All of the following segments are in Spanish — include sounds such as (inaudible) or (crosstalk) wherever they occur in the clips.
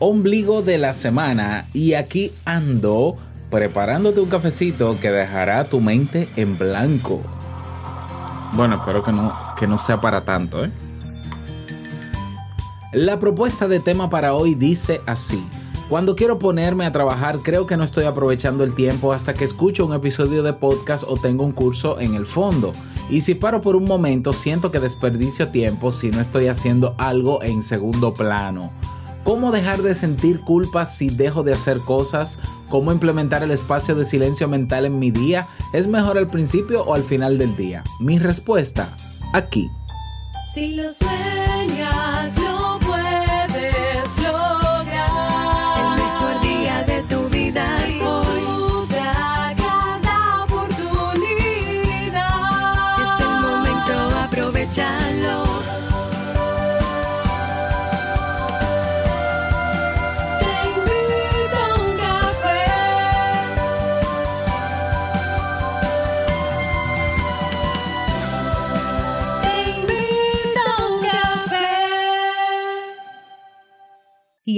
ombligo de la semana y aquí ando preparándote un cafecito que dejará tu mente en blanco. Bueno, espero que no, que no sea para tanto, ¿eh? La propuesta de tema para hoy dice así. Cuando quiero ponerme a trabajar creo que no estoy aprovechando el tiempo hasta que escucho un episodio de podcast o tengo un curso en el fondo. Y si paro por un momento siento que desperdicio tiempo si no estoy haciendo algo en segundo plano. ¿Cómo dejar de sentir culpa si dejo de hacer cosas? ¿Cómo implementar el espacio de silencio mental en mi día? ¿Es mejor al principio o al final del día? Mi respuesta, aquí. Si lo sueñas,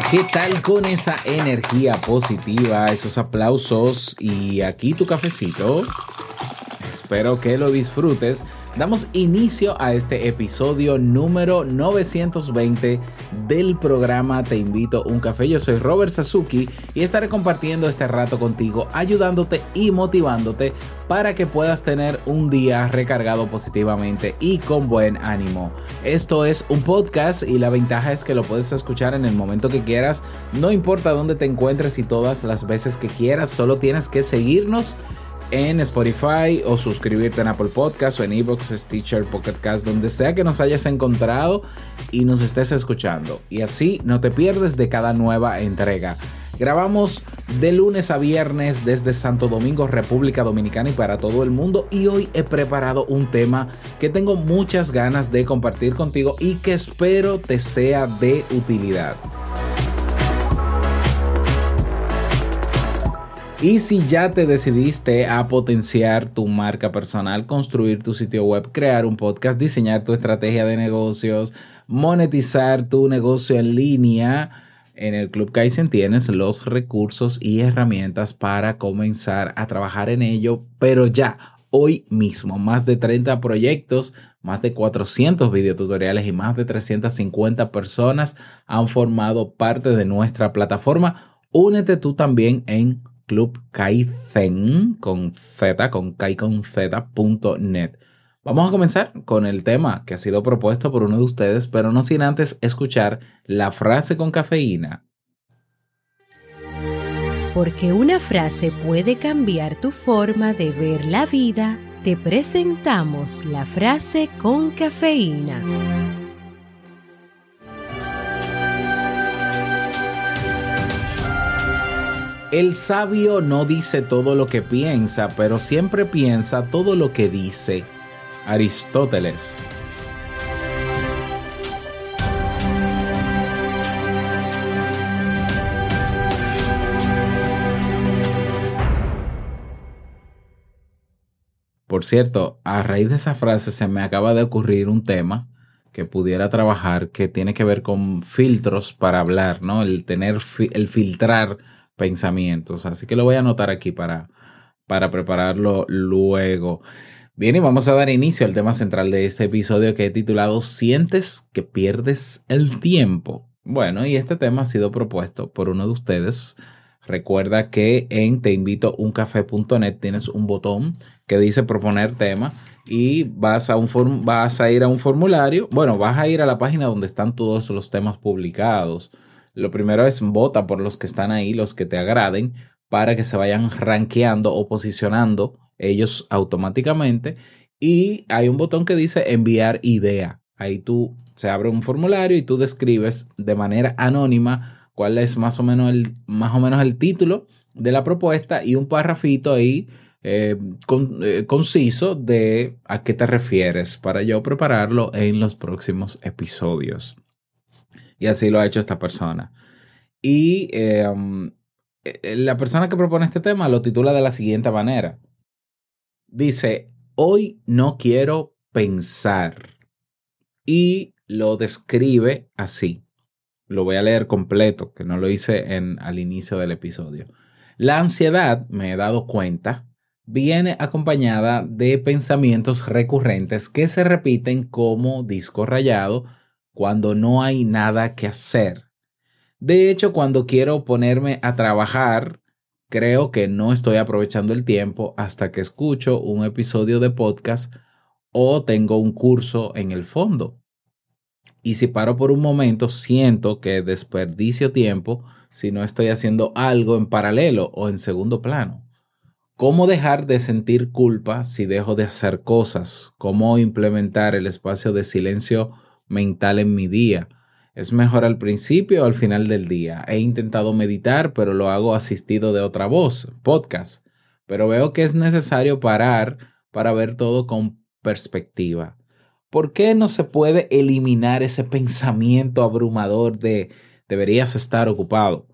¿Qué tal con esa energía positiva, esos aplausos y aquí tu cafecito? Espero que lo disfrutes. Damos inicio a este episodio número 920 del programa Te invito a un café. Yo soy Robert Sasuki y estaré compartiendo este rato contigo, ayudándote y motivándote para que puedas tener un día recargado positivamente y con buen ánimo. Esto es un podcast y la ventaja es que lo puedes escuchar en el momento que quieras, no importa dónde te encuentres y todas las veces que quieras, solo tienes que seguirnos en Spotify o suscribirte en Apple Podcast o en Evox, Stitcher, Pocket Cast, donde sea que nos hayas encontrado y nos estés escuchando. Y así no te pierdes de cada nueva entrega. Grabamos de lunes a viernes desde Santo Domingo, República Dominicana y para todo el mundo. Y hoy he preparado un tema que tengo muchas ganas de compartir contigo y que espero te sea de utilidad. Y si ya te decidiste a potenciar tu marca personal, construir tu sitio web, crear un podcast, diseñar tu estrategia de negocios, monetizar tu negocio en línea, en el Club Kaizen tienes los recursos y herramientas para comenzar a trabajar en ello, pero ya hoy mismo, más de 30 proyectos, más de 400 videotutoriales y más de 350 personas han formado parte de nuestra plataforma. Únete tú también en Club Kaizen con Z, con Kai. Vamos a comenzar con el tema que ha sido propuesto por uno de ustedes, pero no sin antes escuchar la frase con cafeína. Porque una frase puede cambiar tu forma de ver la vida, te presentamos la frase con cafeína. El sabio no dice todo lo que piensa, pero siempre piensa todo lo que dice. Aristóteles. Por cierto, a raíz de esa frase se me acaba de ocurrir un tema que pudiera trabajar que tiene que ver con filtros para hablar, ¿no? El tener, el filtrar pensamientos. Así que lo voy a anotar aquí para, para prepararlo luego. Bien, y vamos a dar inicio al tema central de este episodio que he titulado ¿Sientes que pierdes el tiempo? Bueno, y este tema ha sido propuesto por uno de ustedes. Recuerda que en teinvitouncafé.net tienes un botón que dice proponer tema y vas a, un vas a ir a un formulario. Bueno, vas a ir a la página donde están todos los temas publicados. Lo primero es vota por los que están ahí, los que te agraden, para que se vayan rankeando o posicionando ellos automáticamente. Y hay un botón que dice enviar idea. Ahí tú se abre un formulario y tú describes de manera anónima cuál es más o menos el, más o menos el título de la propuesta y un parrafito ahí eh, eh, conciso de a qué te refieres para yo prepararlo en los próximos episodios. Y así lo ha hecho esta persona. Y eh, um, eh, la persona que propone este tema lo titula de la siguiente manera. Dice, hoy no quiero pensar. Y lo describe así. Lo voy a leer completo, que no lo hice en, al inicio del episodio. La ansiedad, me he dado cuenta, viene acompañada de pensamientos recurrentes que se repiten como disco rayado cuando no hay nada que hacer. De hecho, cuando quiero ponerme a trabajar, creo que no estoy aprovechando el tiempo hasta que escucho un episodio de podcast o tengo un curso en el fondo. Y si paro por un momento, siento que desperdicio tiempo si no estoy haciendo algo en paralelo o en segundo plano. ¿Cómo dejar de sentir culpa si dejo de hacer cosas? ¿Cómo implementar el espacio de silencio mental en mi día? ¿Es mejor al principio o al final del día? He intentado meditar, pero lo hago asistido de otra voz, podcast. Pero veo que es necesario parar para ver todo con perspectiva. ¿Por qué no se puede eliminar ese pensamiento abrumador de deberías estar ocupado?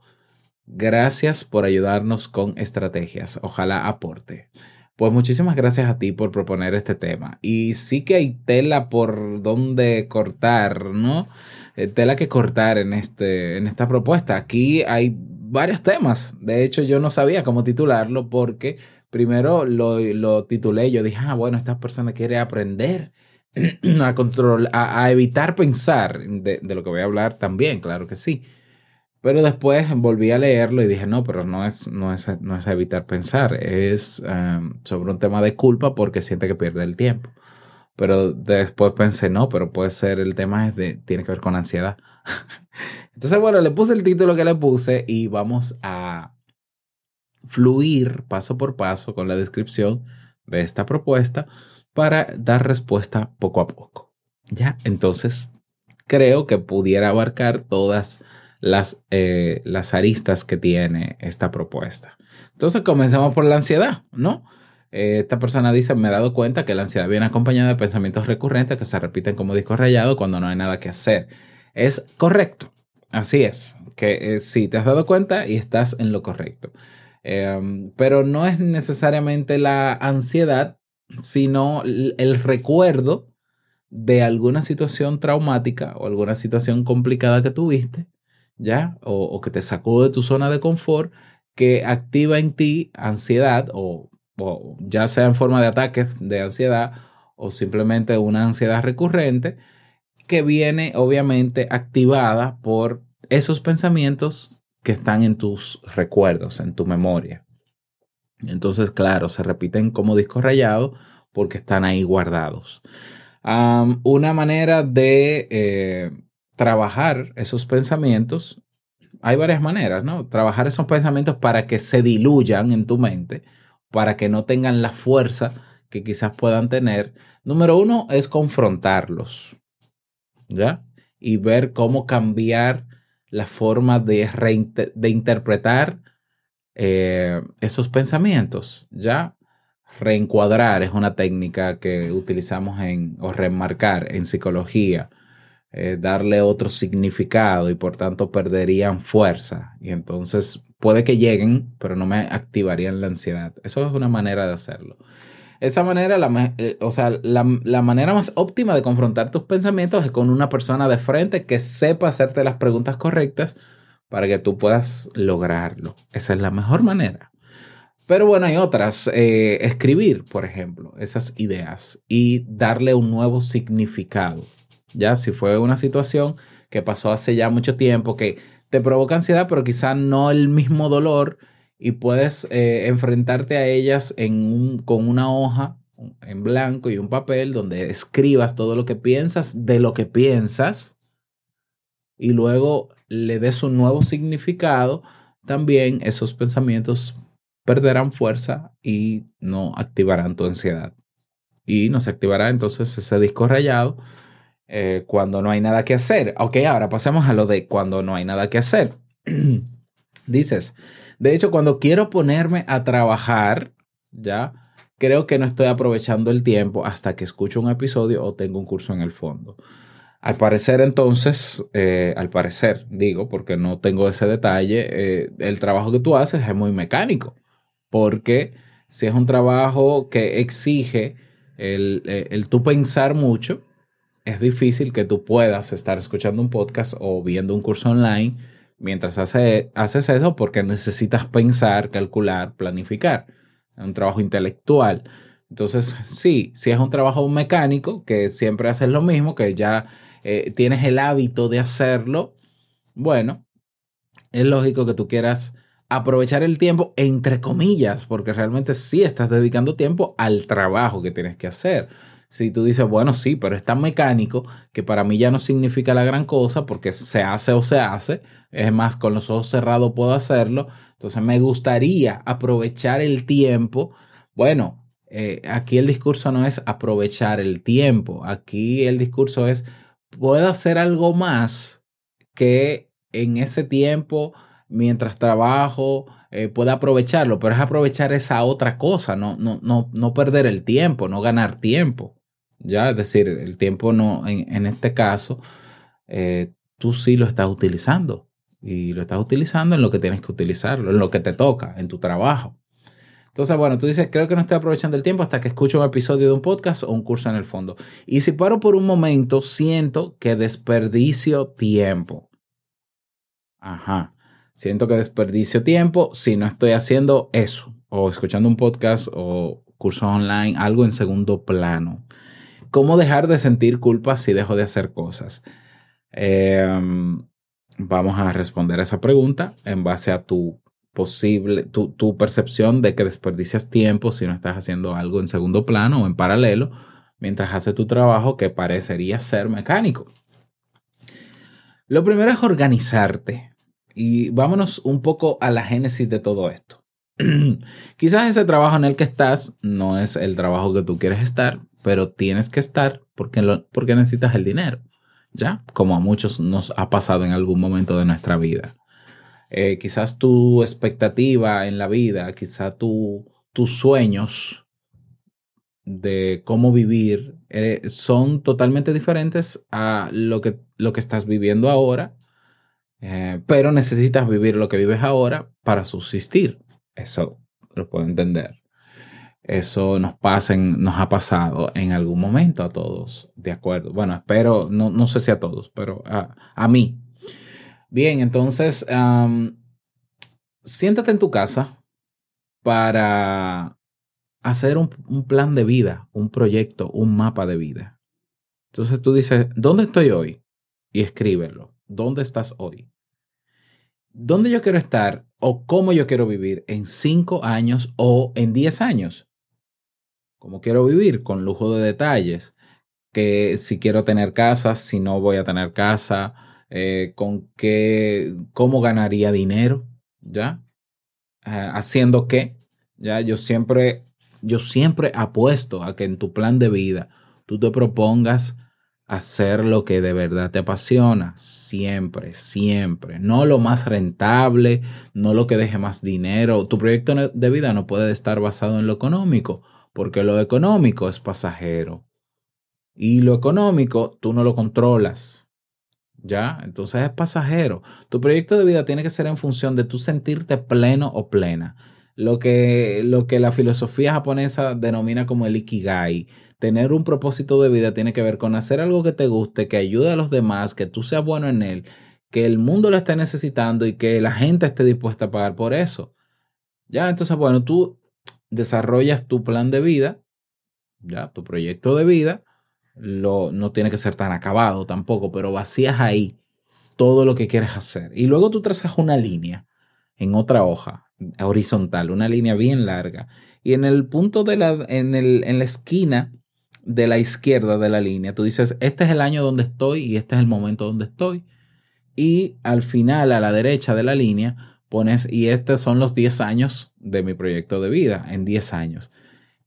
Gracias por ayudarnos con estrategias. Ojalá aporte. Pues muchísimas gracias a ti por proponer este tema. Y sí que hay tela por donde cortar, ¿no? Eh, tela que cortar en, este, en esta propuesta. Aquí hay varios temas. De hecho, yo no sabía cómo titularlo porque primero lo, titulé. Yo dije, ah, bueno, esta persona quiere aprender (clears throat) a, control, a, evitar pensar de lo que voy a hablar también, claro que sí. Pero después volví a leerlo y dije, no, pero no es, no es, no es evitar pensar, es um, sobre un tema de culpa porque siente que pierde el tiempo. Pero después pensé, no, pero puede ser el tema de, tiene que ver con ansiedad. (laughs) Entonces, bueno, le puse el título que le puse y vamos a fluir paso por paso con la descripción de esta propuesta para dar respuesta poco a poco. Ya, entonces creo que pudiera abarcar todas las, eh, las aristas que tiene esta propuesta. Entonces comencemos por la ansiedad, ¿no? Eh, esta persona dice, me he dado cuenta que la ansiedad viene acompañada de pensamientos recurrentes que se repiten como disco rayado cuando no hay nada que hacer. Es correcto, así es, que eh, sí, te has dado cuenta y estás en lo correcto. Eh, pero no es necesariamente la ansiedad, sino el recuerdo de alguna situación traumática o alguna situación complicada que tuviste, ¿ya? O, o que te sacó de tu zona de confort, que activa en ti ansiedad o, o ya sea en forma de ataques de ansiedad o simplemente una ansiedad recurrente que viene obviamente activada por esos pensamientos que están en tus recuerdos, en tu memoria. Entonces, claro, se repiten como disco rayado porque están ahí guardados. Una manera de eh, trabajar esos pensamientos, hay varias maneras, ¿no? Trabajar esos pensamientos para que se diluyan en tu mente, para que no tengan la fuerza que quizás puedan tener. Número uno es confrontarlos, ¿ya? Y ver cómo cambiar la forma de, de interpretar eh, esos pensamientos, ¿ya? Reencuadrar es una técnica que utilizamos en, o remarcar en psicología, eh, darle otro significado y por tanto perderían fuerza. Y entonces puede que lleguen, pero no me activarían la ansiedad. Eso es una manera de hacerlo. Esa manera, la, eh, o sea, la, la manera más óptima de confrontar tus pensamientos es con una persona de frente que sepa hacerte las preguntas correctas para que tú puedas lograrlo. Esa es la mejor manera. Pero bueno, hay otras. Eh, escribir, por ejemplo, esas ideas y darle un nuevo significado. Ya, si fue una situación que pasó hace ya mucho tiempo, que te provoca ansiedad, pero quizá no el mismo dolor y puedes eh, enfrentarte a ellas en un- con una hoja en blanco y un papel donde escribas todo lo que piensas de lo que piensas y luego le des un nuevo significado, también esos pensamientos perderán fuerza y no activarán tu ansiedad. Y no se activará entonces ese disco rayado eh, cuando no hay nada que hacer. Ok, ahora pasemos a lo de cuando no hay nada que hacer. (clears throat) Dices, de hecho, cuando quiero ponerme a trabajar, ya, creo que no estoy aprovechando el tiempo hasta que escucho un episodio o tengo un curso en el fondo. Al parecer, entonces, eh, al parecer, digo, porque no tengo ese detalle, eh, el trabajo que tú haces es muy mecánico, porque si es un trabajo que exige el, eh, el tú pensar mucho, es difícil que tú puedas estar escuchando un podcast o viendo un curso online mientras hace- haces eso porque necesitas pensar, calcular, planificar. Es un trabajo intelectual. Entonces, sí, si es un trabajo mecánico, que siempre haces lo mismo, que ya eh, tienes el hábito de hacerlo, bueno, es lógico que tú quieras aprovechar el tiempo entre comillas, porque realmente sí estás dedicando tiempo al trabajo que tienes que hacer. Si tú dices, bueno, sí, pero es tan mecánico que para mí ya no significa la gran cosa porque se hace o se hace, es más, con los ojos cerrados puedo hacerlo, entonces me gustaría aprovechar el tiempo. Bueno, eh, aquí el discurso no es aprovechar el tiempo, aquí el discurso es, puedo hacer algo más que en ese tiempo, mientras trabajo, eh, pueda aprovecharlo, pero es aprovechar esa otra cosa, no, no, no, no perder el tiempo, no ganar tiempo. Ya, es decir, el tiempo no, en, este caso, eh, tú sí lo estás utilizando y lo estás utilizando en lo que tienes que utilizarlo, en lo que te toca, en tu trabajo. Entonces, bueno, tú dices, creo que no estoy aprovechando el tiempo hasta que escucho un episodio de un podcast o un curso en el fondo. Y si paro por un momento, siento que desperdicio tiempo. Ajá. Siento que desperdicio tiempo si no estoy haciendo eso, o escuchando un podcast o curso online, algo en segundo plano. ¿Cómo dejar de sentir culpa si dejo de hacer cosas? Eh, vamos a responder a esa pregunta en base a tu posible, tu, tu percepción de que desperdicias tiempo si no estás haciendo algo en segundo plano o en paralelo, mientras haces tu trabajo que parecería ser mecánico. Lo primero es organizarte. Y vámonos un poco a la génesis de todo esto. (clears throat) Quizás ese trabajo en el que estás no es el trabajo que tú quieres estar, pero tienes que estar porque, porque necesitas el dinero, ¿ya? Como a muchos nos ha pasado en algún momento de nuestra vida. Eh, quizás tu expectativa en la vida, quizás tu, tus sueños de cómo vivir eh, son totalmente diferentes a lo que, lo que estás viviendo ahora, eh, pero necesitas vivir lo que vives ahora para subsistir. Eso lo puedo entender. Eso nos, pasa en- nos ha pasado en algún momento a todos, ¿de acuerdo? Bueno, espero, no, no sé si a todos, pero a, a mí. Bien, entonces, siéntate en tu casa para hacer un, un plan de vida, un proyecto, un mapa de vida. Entonces tú dices, ¿dónde estoy hoy? Y escríbelo. ¿Dónde estás hoy? ¿Dónde yo quiero estar o cómo yo quiero vivir en cinco años o en diez años? ¿Cómo quiero vivir? Con lujo de detalles. Que si quiero tener casa, si no voy a tener casa, eh, con qué, cómo ganaría dinero, ¿ya? Ah, haciendo qué, ¿ya? Yo siempre, yo siempre apuesto a que en tu plan de vida tú te propongas hacer lo que de verdad te apasiona, siempre, siempre. No lo más rentable, no lo que deje más dinero. Tu proyecto de vida no puede estar basado en lo económico, porque lo económico es pasajero. Y lo económico tú no lo controlas. ¿Ya? Entonces es pasajero. Tu proyecto de vida tiene que ser en función de tú sentirte pleno o plena. Lo que, lo que la filosofía japonesa denomina como el ikigai. Tener un propósito de vida tiene que ver con hacer algo que te guste, que ayude a los demás, que tú seas bueno en él, que el mundo lo esté necesitando y que la gente esté dispuesta a pagar por eso. Ya, entonces, bueno, tú desarrollas tu plan de vida, ya, tu proyecto de vida, lo, no tiene que ser tan acabado tampoco, pero vacías ahí todo lo que quieres hacer. Y luego tú trazas una línea en otra hoja horizontal, una línea bien larga. Y en el punto de la, en, el, en la esquina de la izquierda de la línea, tú dices, este es el año donde estoy y este es el momento donde estoy. Y al final, a la derecha de la línea, pones, y estos son los 10 años de mi proyecto de vida, en 10 años.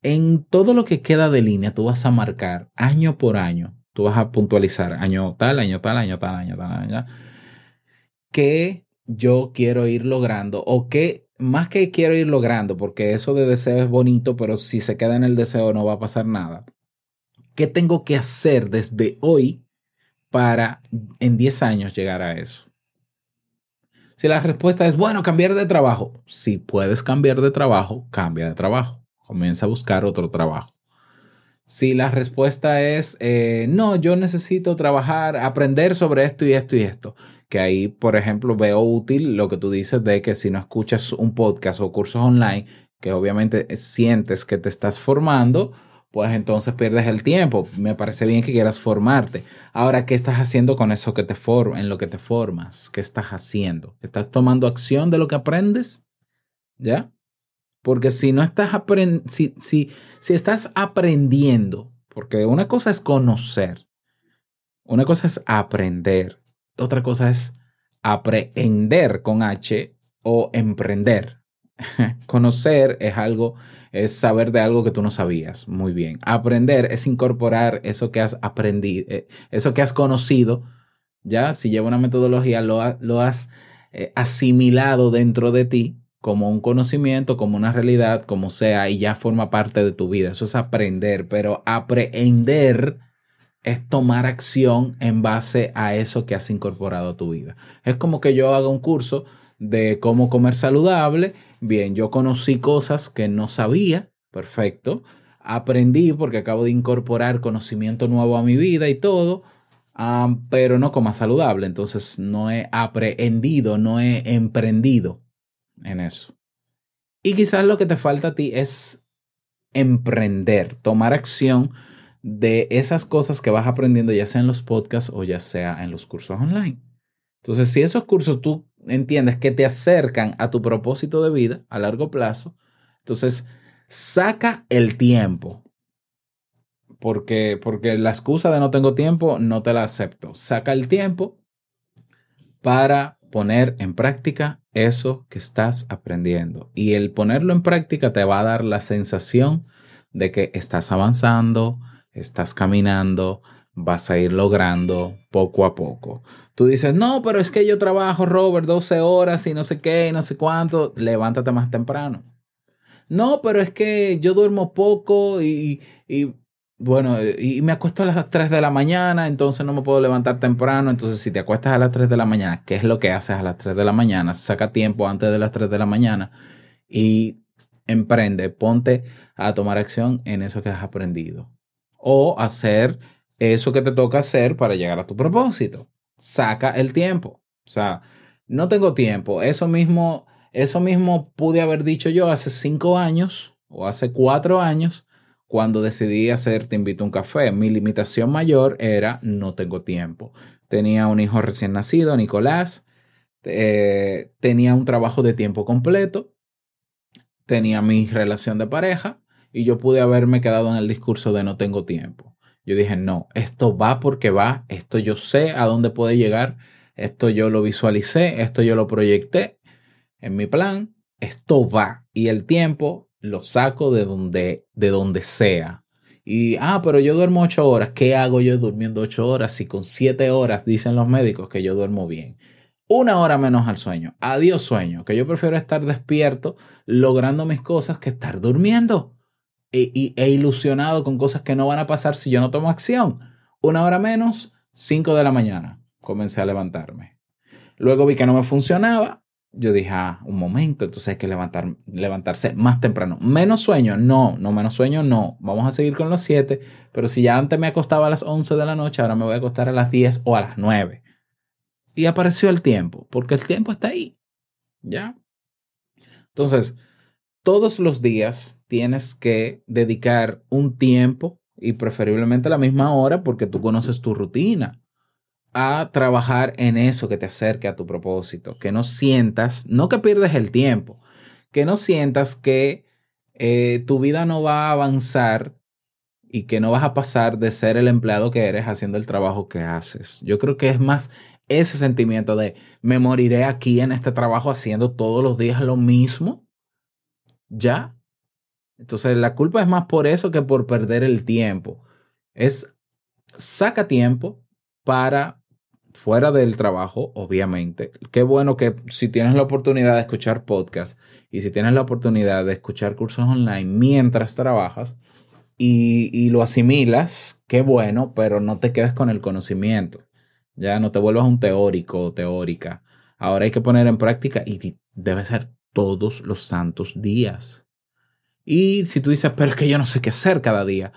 En todo lo que queda de línea, tú vas a marcar año por año Tú vas a puntualizar año tal, año tal, año tal, año tal, año. ¿Qué yo quiero ir logrando? O qué, más que quiero ir logrando, porque eso de deseo es bonito, pero si se queda en el deseo no va a pasar nada. ¿Qué tengo que hacer desde hoy para en 10 años llegar a eso? Si la respuesta es, bueno, cambiar de trabajo. Si puedes cambiar de trabajo, cambia de trabajo. Comienza a buscar otro trabajo. Si la respuesta es, eh, no, yo necesito trabajar, aprender sobre esto y esto y esto, que ahí, por ejemplo, veo útil lo que tú dices de que si no escuchas un podcast o cursos online, que obviamente sientes que te estás formando, pues entonces pierdes el tiempo. Me parece bien que quieras formarte. Ahora, ¿qué estás haciendo con eso que te en lo que te formas? ¿Qué estás haciendo? ¿Estás tomando acción de lo que aprendes? ¿Ya? Porque si no estás aprendiendo, si, si, si estás aprendiendo, porque una cosa es conocer, una cosa es aprender, otra cosa es aprender con H o emprender. (laughs) Conocer es algo, es saber de algo que tú no sabías. Muy bien. Aprender es incorporar eso que has aprendido, eh, eso que has conocido. Ya, si lleva una metodología, lo, ha- lo has eh, asimilado dentro de ti como un conocimiento, como una realidad, como sea, y ya forma parte de tu vida. Eso es aprender, pero aprender es tomar acción en base a eso que has incorporado a tu vida. Es como que yo haga un curso de cómo comer saludable. Bien, yo conocí cosas que no sabía, perfecto. Aprendí porque acabo de incorporar conocimiento nuevo a mi vida y todo, ah, pero no coma saludable. Entonces no he aprendido, no he emprendido en eso. Y quizás lo que te falta a ti es emprender, tomar acción de esas cosas que vas aprendiendo, ya sea en los podcasts o ya sea en los cursos online. Entonces, si esos cursos tú entiendes que te acercan a tu propósito de vida a largo plazo, entonces saca el tiempo. Porque, porque la excusa de no tengo tiempo no te la acepto. Saca el tiempo para poner en práctica eso que estás aprendiendo. Y el ponerlo en práctica te va a dar la sensación de que estás avanzando, estás caminando, vas a ir logrando poco a poco. Tú dices, no, pero es que yo trabajo, Robert, 12 horas y no sé qué, y no sé cuánto. Levántate más temprano. No, pero es que yo duermo poco y, y bueno, y me acuesto a las 3 de la mañana, entonces no me puedo levantar temprano. Entonces, si te acuestas a las 3 de la mañana, ¿qué es lo que haces a las 3 de la mañana? Saca tiempo antes de las 3 de la mañana y emprende, ponte a tomar acción en eso que has aprendido. O hacer eso que te toca hacer para llegar a tu propósito. Saca el tiempo. O sea, no tengo tiempo. Eso mismo, eso mismo pude haber dicho yo hace cinco años o hace cuatro años cuando decidí hacer Te invito a un café. Mi limitación mayor era no tengo tiempo. Tenía un hijo recién nacido, Nicolás. eh, tenía un trabajo de tiempo completo. Tenía mi relación de pareja y yo pude haberme quedado en el discurso de no tengo tiempo. Yo dije, no, esto va porque va, esto yo sé a dónde puede llegar, esto yo lo visualicé, esto yo lo proyecté en mi plan, esto va y el tiempo lo saco de donde, de donde sea. Y, ah, pero yo duermo ocho horas. ¿Qué hago yo durmiendo ocho horas si con siete horas dicen los médicos que yo duermo bien? Una hora menos al sueño. Adiós sueño, que yo prefiero estar despierto logrando mis cosas que estar durmiendo e, y- e ilusionado con cosas que no van a pasar si yo no tomo acción. Una hora menos, cinco de la mañana. Comencé a levantarme. Luego vi que no me funcionaba. Yo dije, ah, un momento, entonces hay que levantar, levantarse más temprano. Menos sueño, no, no menos sueño, no. Vamos a seguir con los 7, pero si ya antes me acostaba a las 11 de la noche, ahora me voy a acostar a las 10 o a las 9. Y apareció el tiempo, porque el tiempo está ahí. ¿Ya? Entonces, todos los días tienes que dedicar un tiempo y preferiblemente la misma hora porque tú conoces tu rutina a trabajar en eso que te acerque a tu propósito, que no sientas, no que pierdes el tiempo, que no sientas que eh, tu vida no va a avanzar y que no vas a pasar de ser el empleado que eres haciendo el trabajo que haces. Yo creo que es más ese sentimiento de me moriré aquí en este trabajo haciendo todos los días lo mismo. ¿Ya? Entonces la culpa es más por eso que por perder el tiempo. Es saca tiempo para fuera del trabajo, obviamente. Qué bueno que si tienes la oportunidad de escuchar podcast y si tienes la oportunidad de escuchar cursos online mientras trabajas y, y lo asimilas, qué bueno, pero no te quedes con el conocimiento. Ya no te vuelvas un teórico o teórica. Ahora hay que poner en práctica y debe ser todos los santos días. Y si tú dices, pero es que yo no sé qué hacer cada día,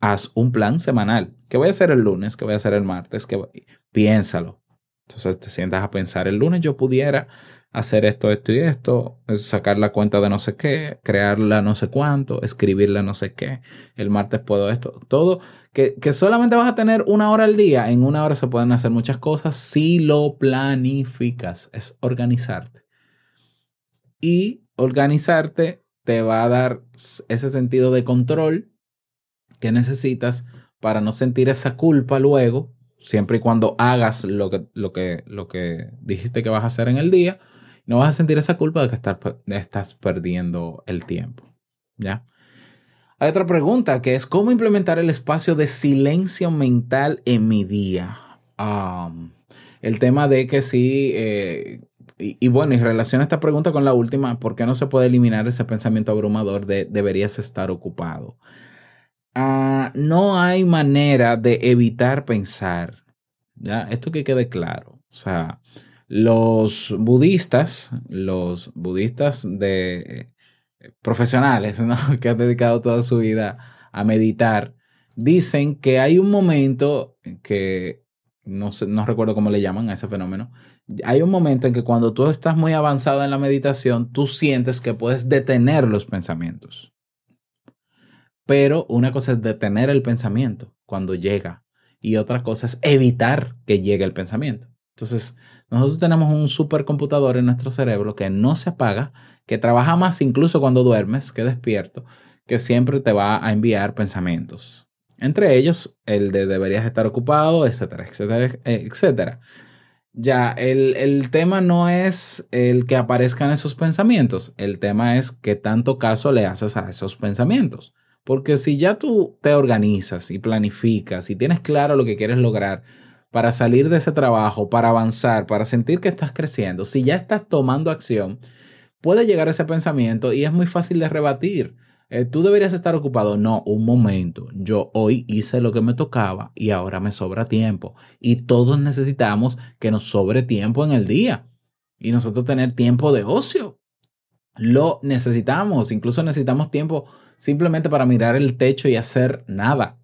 haz un plan semanal. ¿Qué voy a hacer el lunes? ¿Qué voy a hacer el martes? ¿Qué voy? Piénsalo. Entonces te sientas a pensar, el lunes yo pudiera hacer esto, esto y esto, sacar la cuenta de no sé qué, crearla no sé cuánto, escribirla no sé qué, el martes puedo esto, todo, que, que solamente vas a tener una hora al día, en una hora se pueden hacer muchas cosas si lo planificas, es organizarte. Y organizarte te va a dar ese sentido de control que necesitas para no sentir esa culpa luego, siempre y cuando hagas lo que, lo que, lo que dijiste que vas a hacer en el día, no vas a sentir esa culpa de que estar, estás perdiendo el tiempo. ¿Ya? Hay otra pregunta que es cómo implementar el espacio de silencio mental en mi día. Um, el tema de que sí, eh, y, bueno, y relaciona esta pregunta con la última, ¿por qué no se puede eliminar ese pensamiento abrumador de deberías estar ocupado? Uh, no hay manera de evitar pensar. ¿ya? Esto que quede claro. O sea, los budistas, los budistas de eh, profesionales, (laughs) ¿no? que han dedicado toda su vida a meditar, dicen que hay un momento que no, sé, no recuerdo cómo le llaman a ese fenómeno. Hay un momento en que cuando tú estás muy avanzado en la meditación, tú sientes que puedes detener los pensamientos. Pero una cosa es detener el pensamiento cuando llega y otra cosa es evitar que llegue el pensamiento. Entonces, nosotros tenemos un supercomputador en nuestro cerebro que no se apaga, que trabaja más incluso cuando duermes que despierto, que siempre te va a enviar pensamientos. Entre ellos, el de deberías estar ocupado, etcétera, etcétera, etcétera. Ya, el, el, tema no es el que aparezcan esos pensamientos, el tema es qué tanto caso le haces a esos pensamientos. Porque si ya tú te organizas y planificas y tienes claro lo que quieres lograr para salir de ese trabajo, para avanzar, para sentir que estás creciendo, si ya estás tomando acción, puede llegar ese pensamiento y es muy fácil de rebatir. Eh, tú deberías estar ocupado. No, un momento. Yo hoy hice lo que me tocaba y ahora me sobra tiempo. Y todos necesitamos que nos sobre tiempo en el día. Y nosotros tener tiempo de ocio. Lo necesitamos. Incluso necesitamos tiempo simplemente para mirar el techo y hacer nada.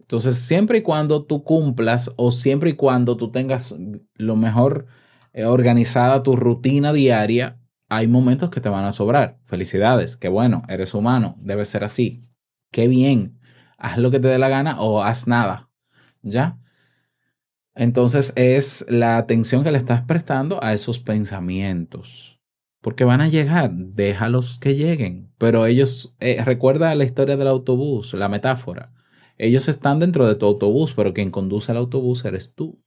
Entonces, siempre y cuando tú cumplas o siempre y cuando tú tengas lo mejor eh, organizada tu rutina diaria, hay momentos que te van a sobrar. Felicidades, qué bueno, eres humano, debe ser así. Qué bien, haz lo que te dé la gana o haz nada. ¿Ya? Entonces es la atención que le estás prestando a esos pensamientos porque van a llegar, déjalos que lleguen. Pero ellos, eh, recuerda la historia del autobús, la metáfora. Ellos están dentro de tu autobús, pero quien conduce el autobús eres tú.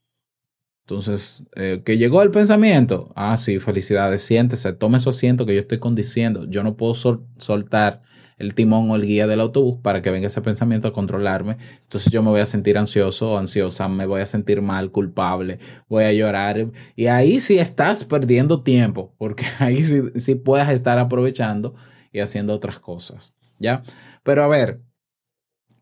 Entonces, eh, que llegó el pensamiento. Ah, sí, felicidades, siéntese, tome su asiento que yo estoy condiciendo. Yo no puedo sol soltar el timón o el guía del autobús para que venga ese pensamiento a controlarme. Entonces yo me voy a sentir ansioso o ansiosa, me voy a sentir mal, culpable, voy a llorar. Y ahí sí estás perdiendo tiempo, porque (laughs) ahí sí, sí puedes estar aprovechando y haciendo otras cosas. ¿Ya? Pero a ver,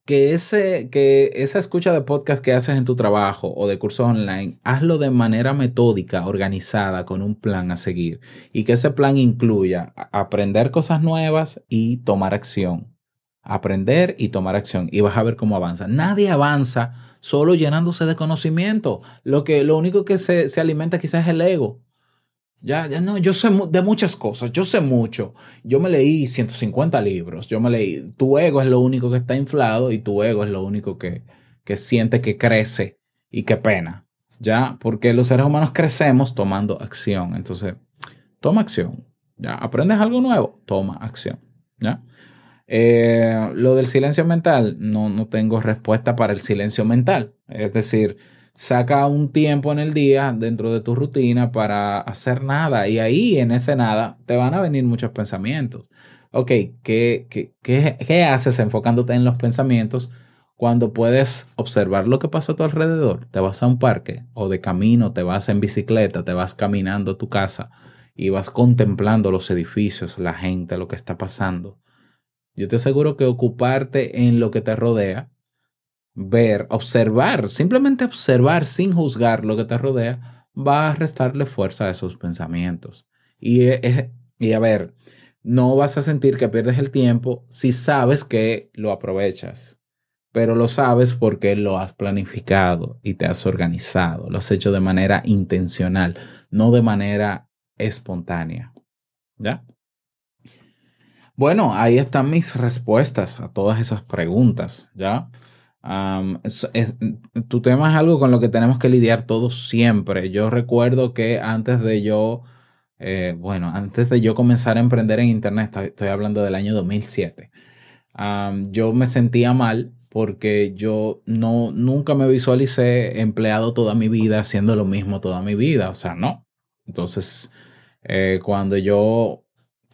que, ese, que esa escucha de podcast que haces en tu trabajo o de cursos online, hazlo de manera metódica, organizada, con un plan a seguir. Y que ese plan incluya aprender cosas nuevas y tomar acción. Aprender y tomar acción. Y vas a ver cómo avanza. Nadie avanza solo llenándose de conocimiento. Lo, que, lo único que se, se alimenta quizás es el ego. Ya, ya no, yo sé de muchas cosas, yo sé mucho. Yo me leí 150 libros, yo me leí, tu ego es lo único que está inflado y tu ego es lo único que, que siente que crece y que pena. Ya, porque los seres humanos crecemos tomando acción. Entonces, toma acción. Ya, aprendes algo nuevo, toma acción. Ya. Eh, lo del silencio mental, no, no tengo respuesta para el silencio mental. Es decir, saca un tiempo en el día dentro de tu rutina para hacer nada y ahí en ese nada te van a venir muchos pensamientos. Ok, ¿qué, qué, qué, qué haces enfocándote en los pensamientos cuando puedes observar lo que pasa a tu alrededor. Te vas a un parque o de camino, te vas en bicicleta, te vas caminando a tu casa y vas contemplando los edificios, la gente, lo que está pasando. Yo te aseguro que ocuparte en lo que te rodea, ver, observar, simplemente observar sin juzgar lo que te rodea, va a restarle fuerza a esos pensamientos. Y, es- y a ver, no vas a sentir que pierdes el tiempo si sabes que lo aprovechas, pero lo sabes porque lo has planificado y te has organizado, lo has hecho de manera intencional, no de manera espontánea. ¿Ya? Bueno, ahí están mis respuestas a todas esas preguntas, ¿ya? Am, es- tu tema es algo con lo que tenemos que lidiar todos siempre. Yo recuerdo que antes de yo, eh, bueno, antes de yo comenzar a emprender en Internet, estoy, hablando del año 2007, am, yo me sentía mal porque yo no, nunca me visualicé empleado toda mi vida haciendo lo mismo toda mi vida, o sea, no. Entonces, eh, cuando yo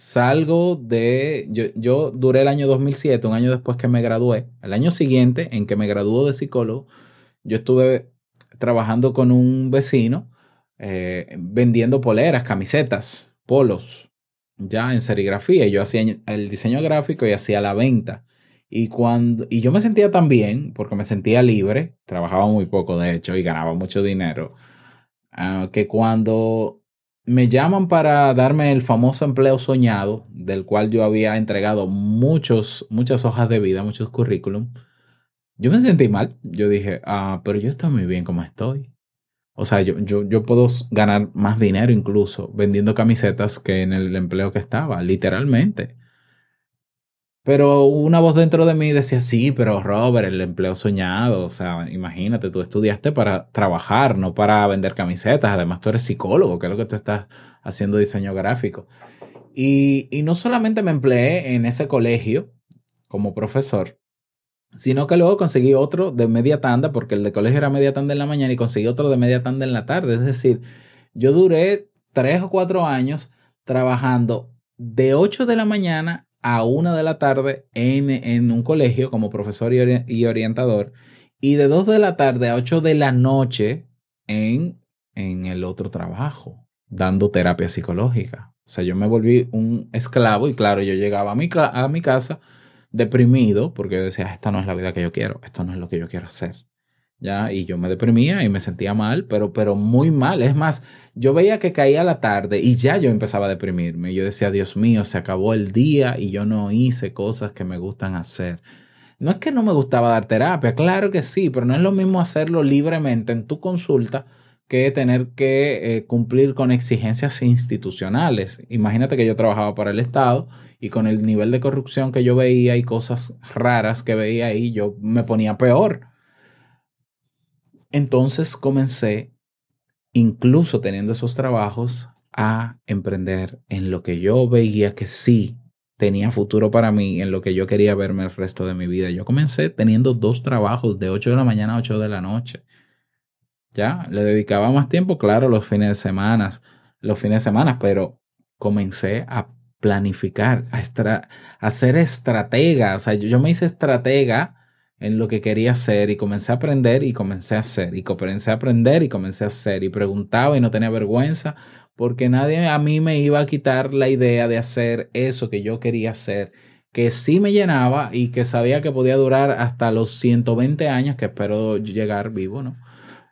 salgo de, yo, yo duré el año 2007, un año después que me gradué, el año siguiente en que me graduó de psicólogo, yo estuve trabajando con un vecino eh, vendiendo poleras, camisetas, polos, ya en serigrafía. Yo hacía el diseño gráfico y hacía la venta. Y, cuando, y yo me sentía tan bien porque me sentía libre, trabajaba muy poco de hecho y ganaba mucho dinero, ah, que cuando me llaman para darme el famoso empleo soñado, del cual yo había entregado muchos, muchas hojas de vida, muchos currículum, yo me sentí mal. Yo dije, ah, pero yo estoy muy bien como estoy. O sea, yo, yo, yo puedo ganar más dinero incluso vendiendo camisetas que en el empleo que estaba, literalmente. Pero una voz dentro de mí decía, sí, pero Robert, el empleo soñado, o sea, imagínate, tú estudiaste para trabajar, no para vender camisetas, además tú eres psicólogo, que es lo que tú estás haciendo diseño gráfico. Y, y no solamente me empleé en ese colegio como profesor, sino que luego conseguí otro de media tanda, porque el de colegio era media tanda en la mañana y conseguí otro de media tanda en la tarde. Es decir, yo duré tres o cuatro años trabajando de 8 de la mañana a 1 de la tarde en, en un colegio como profesor y, y orientador y de 2 de la tarde a 8 de la noche en, en el otro trabajo, dando terapia psicológica. O sea, yo me volví un esclavo y claro, yo llegaba a mi, a mi casa deprimido porque decía, esta no es la vida que yo quiero, esto no es lo que yo quiero hacer. ¿Ya? Y yo me deprimía y me sentía mal, pero, pero muy mal. Es más, yo veía que caía la tarde y ya yo empezaba a deprimirme. Yo decía, Dios mío, se acabó el día y yo no hice cosas que me gustan hacer. No es que no me gustaba dar terapia, claro que sí, pero no es lo mismo hacerlo libremente en tu consulta que tener que eh, cumplir con exigencias institucionales. Imagínate que yo trabajaba para el Estado y con el nivel de corrupción que yo veía y cosas raras que veía ahí, yo me ponía peor. Entonces comencé, incluso teniendo esos trabajos, a emprender en lo que yo veía que sí tenía futuro para mí, en lo que yo quería verme el resto de mi vida. Yo comencé teniendo dos trabajos de 8 de la mañana a 8 de la noche. Ya, le dedicaba más tiempo, claro, los fines de semana, los fines de semana, pero comencé a planificar, a, estra a ser estratega. O sea, yo, yo me hice estratega en lo que quería hacer y comencé a aprender y comencé a hacer y comencé a aprender y comencé a hacer y preguntaba y no tenía vergüenza porque nadie a mí me iba a quitar la idea de hacer eso que yo quería hacer, que sí me llenaba y que sabía que podía durar hasta los 120 años que espero llegar vivo, ¿no?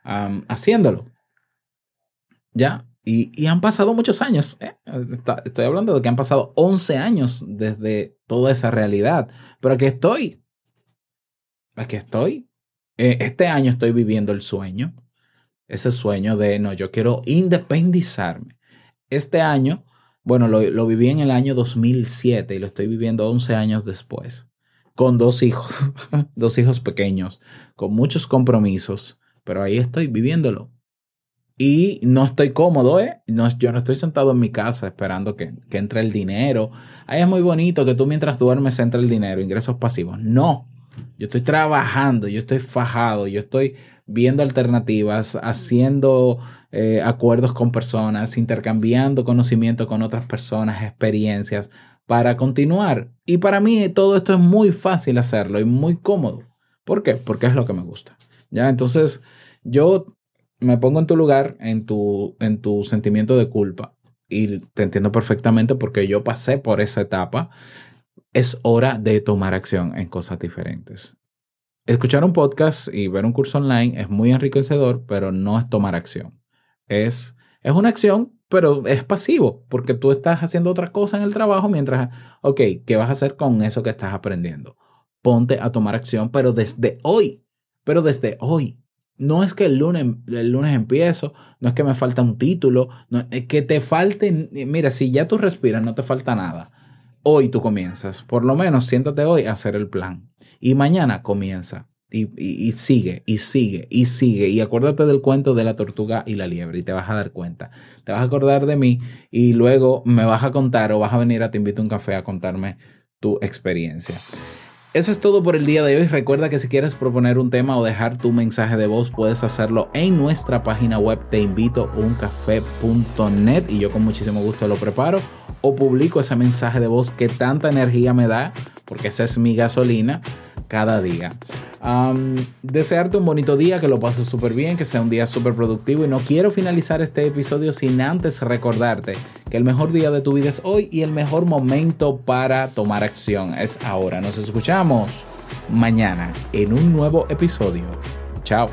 Um, haciéndolo. ¿Ya? Y, y, han pasado muchos años. ¿eh? Estoy hablando de que han pasado 11 años desde toda esa realidad. Pero aquí estoy. Aquí estoy. Eh, este año estoy viviendo el sueño. Ese sueño de, no, yo quiero independizarme. Este año, bueno, lo, lo viví en el año 2007 y lo estoy viviendo 11 años después. Con dos hijos, (laughs) dos hijos pequeños, con muchos compromisos, pero ahí estoy viviéndolo. Y no estoy cómodo, ¿eh? No, yo no estoy sentado en mi casa esperando que, que, entre el dinero. Ahí es muy bonito que tú mientras duermes entre el dinero, ingresos pasivos. No, yo estoy trabajando, yo estoy fajado, yo estoy viendo alternativas, haciendo eh, acuerdos con personas, intercambiando conocimiento con otras personas, experiencias, para continuar. Y para mí todo esto es muy fácil hacerlo y muy cómodo ¿Por qué? Porque es lo que me gusta. Ya, entonces yo me pongo en tu lugar, en tu, en tu sentimiento de culpa y te entiendo perfectamente porque yo pasé por esa etapa. Es hora de tomar acción en cosas diferentes. Escuchar un podcast y ver un curso online es muy enriquecedor, pero no es tomar acción. Es, es una acción, pero es pasivo, porque tú estás haciendo otra cosa en el trabajo mientras, ok, ¿qué vas a hacer con eso que estás aprendiendo? Ponte a tomar acción, pero desde hoy, pero desde hoy. No es que el lunes, el lunes empiezo, no es que me falta un título, no, es que te falte, mira, si ya tú respiras, no te falta nada. Hoy tú comienzas, por lo menos siéntate hoy a hacer el plan. Y mañana comienza. Y, sigue, y sigue, y sigue. Y acuérdate del cuento de la tortuga y la liebre y te vas a dar cuenta. Te vas a acordar de mí y luego me vas a contar o vas a venir a Te invito a un café a contarme tu experiencia. Eso es todo por el día de hoy. Recuerda que si quieres proponer un tema o dejar tu mensaje de voz, puedes hacerlo en nuestra página web teinvitouncafé.net y yo con muchísimo gusto lo preparo o publico ese mensaje de voz que tanta energía me da, porque esa es mi gasolina cada día. Um, desearte un bonito día, que lo pases súper bien, que sea un día súper productivo y no quiero finalizar este episodio sin antes recordarte que el mejor día de tu vida es hoy y el mejor momento para tomar acción es ahora. Nos escuchamos mañana en un nuevo episodio. Chao.